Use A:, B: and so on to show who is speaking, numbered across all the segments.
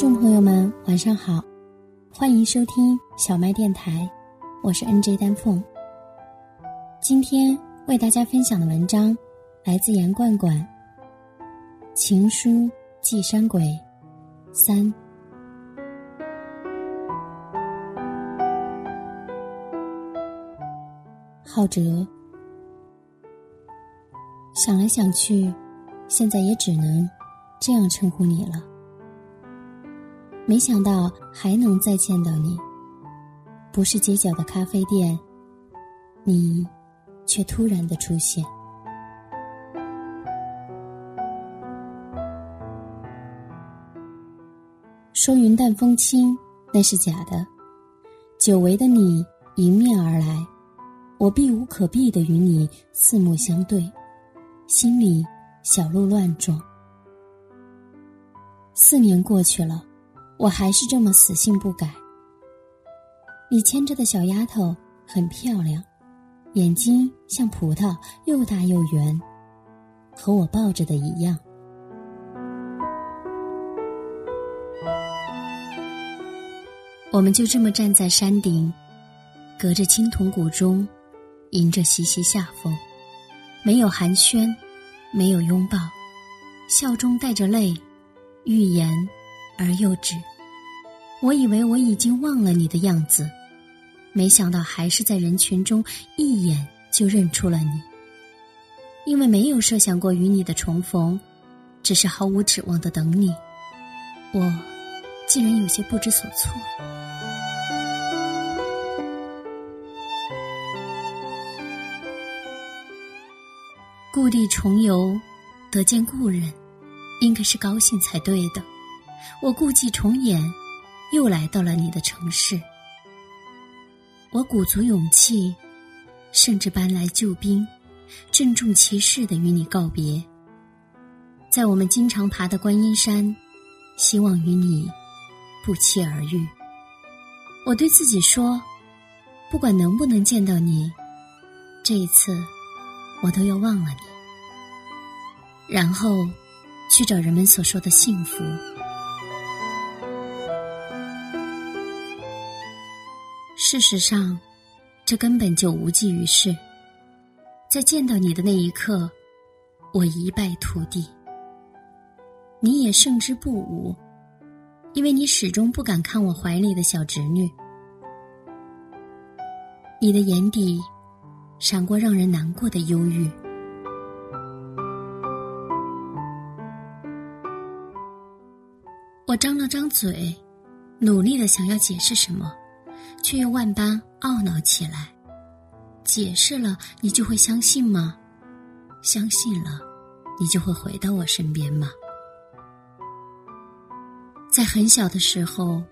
A: 众朋友们，晚上好，欢迎收听小麦电台，我是 N J 丹凤。今天为大家分享的文章来自杨罐罐，《情书寄山鬼》三。浩哲，想来想去，现在也只能这样称呼你了。没想到还能再见到你，不是街角的咖啡店，你却突然的出现。说云淡风轻，那是假的。久违的你迎面而来，我避无可避的与你四目相对，心里小鹿乱撞。四年过去了。我还是这么死性不改。你牵着的小丫头很漂亮，眼睛像葡萄，又大又圆，和我抱着的一样。我们就这么站在山顶，隔着青铜古钟，迎着习习夏风，没有寒暄，没有拥抱，笑中带着泪，欲言而又止。我以为我已经忘了你的样子，没想到还是在人群中一眼就认出了你。因为没有设想过与你的重逢，只是毫无指望的等你，我竟然有些不知所措。故地重游，得见故人，应该是高兴才对的。我故伎重演。又来到了你的城市，我鼓足勇气，甚至搬来救兵，郑重其事的与你告别。在我们经常爬的观音山，希望与你不期而遇。我对自己说，不管能不能见到你，这一次我都要忘了你，然后去找人们所说的幸福。事实上，这根本就无济于事。在见到你的那一刻，我一败涂地。你也胜之不武，因为你始终不敢看我怀里的小侄女。你的眼底闪过让人难过的忧郁。我张了张嘴，努力的想要解释什么。却又万般懊恼起来。解释了，你就会相信吗？相信了，你就会回到我身边吗？在很小的时候，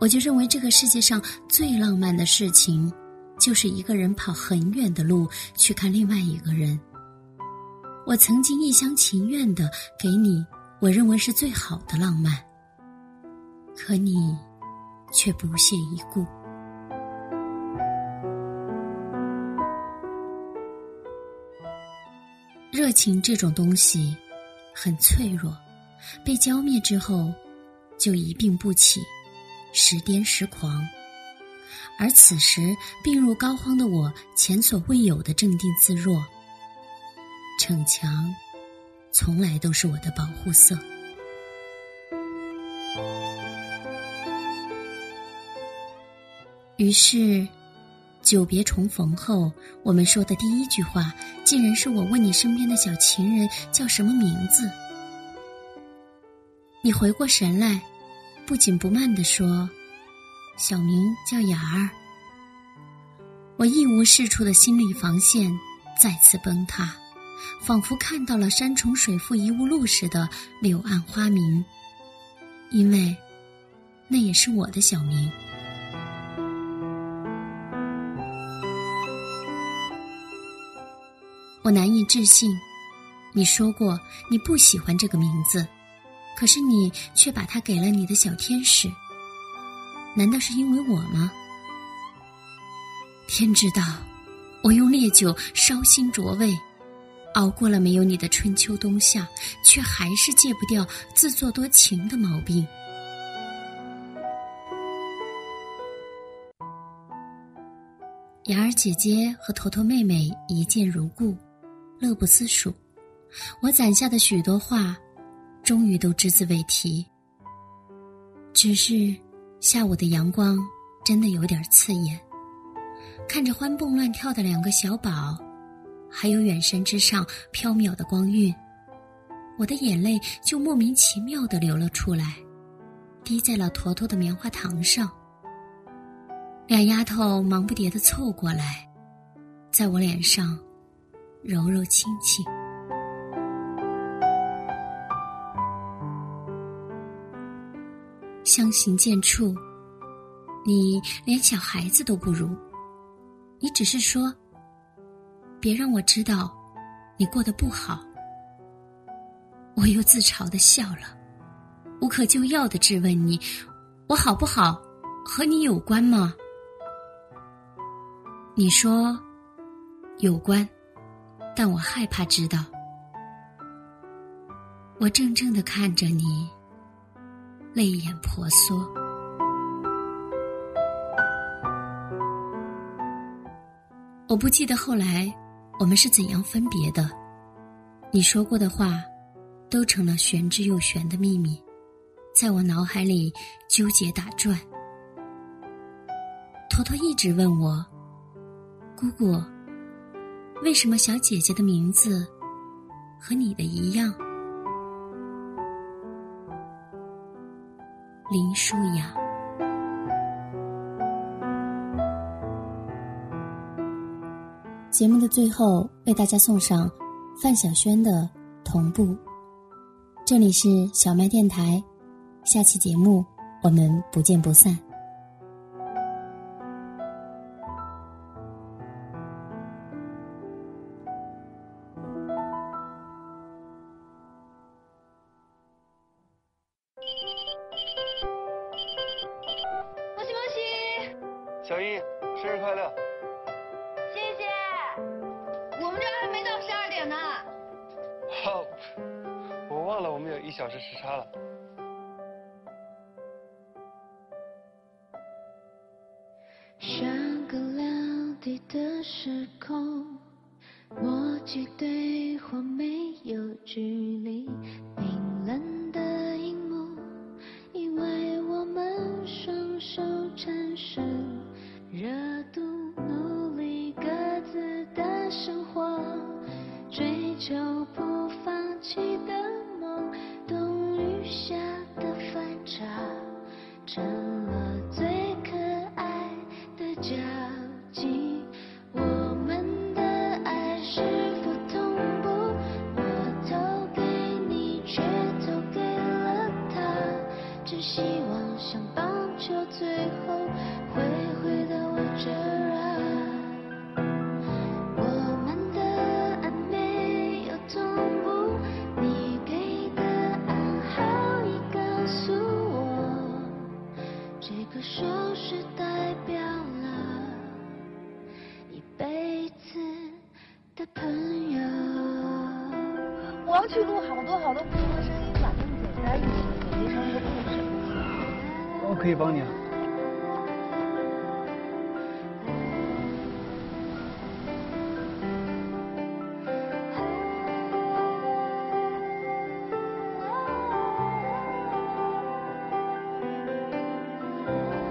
A: 我就认为这个世界上最浪漫的事情，就是一个人跑很远的路去看另外一个人。我曾经一厢情愿的给你我认为是最好的浪漫，可你却不屑一顾。热情这种东西，很脆弱，被浇灭之后，就一病不起，时癫时狂。而此时病入膏肓的我，前所未有的镇定自若。逞强，从来都是我的保护色。于是。久别重逢后，我们说的第一句话，竟然是我问你身边的小情人叫什么名字。你回过神来，不紧不慢地说：“小名叫雅儿。”我一无是处的心理防线再次崩塌，仿佛看到了山重水复疑无路时的柳暗花明，因为那也是我的小名。我难以置信，你说过你不喜欢这个名字，可是你却把它给了你的小天使。难道是因为我吗？天知道，我用烈酒烧心灼胃，熬过了没有你的春秋冬夏，却还是戒不掉自作多情的毛病。雅儿姐姐和头头妹妹一见如故。乐不思蜀，我攒下的许多话，终于都只字未提。只是下午的阳光真的有点刺眼，看着欢蹦乱跳的两个小宝，还有远山之上飘渺的光晕，我的眼泪就莫名其妙的流了出来，滴在了坨坨的棉花糖上。俩丫头忙不迭的凑过来，在我脸上。柔柔亲亲，相形见绌，你连小孩子都不如。你只是说，别让我知道你过得不好。我又自嘲的笑了，无可救药的质问你：我好不好，和你有关吗？你说有关。但我害怕知道，我怔怔的看着你，泪眼婆娑。我不记得后来我们是怎样分别的，你说过的话，都成了玄之又玄的秘密，在我脑海里纠结打转。坨坨一直问我，姑姑。为什么小姐姐的名字和你的一样？林舒雅。节目的最后，为大家送上范晓萱的《同步》。这里是小麦电台，下期节目我们不见不散。
B: 小英，生日快乐！
C: 谢谢。我们这还没到十二点呢。
B: 好，我忘了我们有一小时时差了。
D: 上个两地的时空，默契对话没有距离，成了最可爱的交集。
C: 去录好多好多不同的声音，把它们剪在一起，剪辑成一个故事。
B: 我可以帮你啊。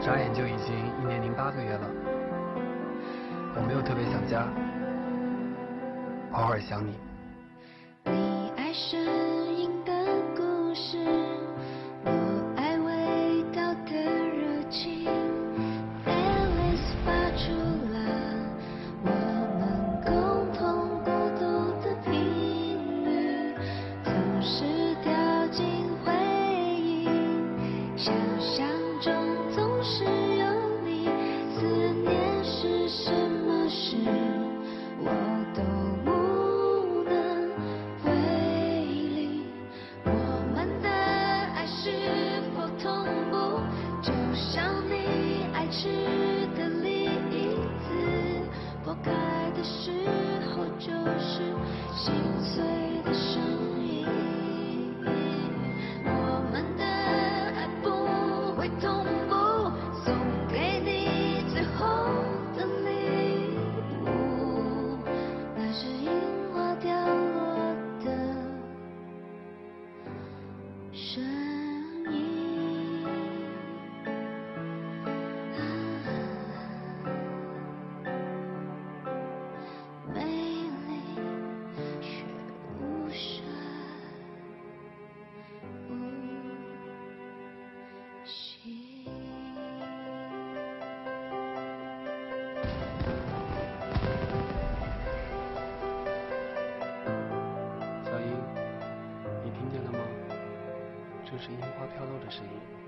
B: 眨眼就已经一年零八个月了，我没有特别想家，偶尔想你。
D: 声音的故事，我爱味道的热情，ELAS 发出了我们共同孤独的频率，总是掉进回忆，
E: 想象中总是。
D: 是。是樱花飘落的声音。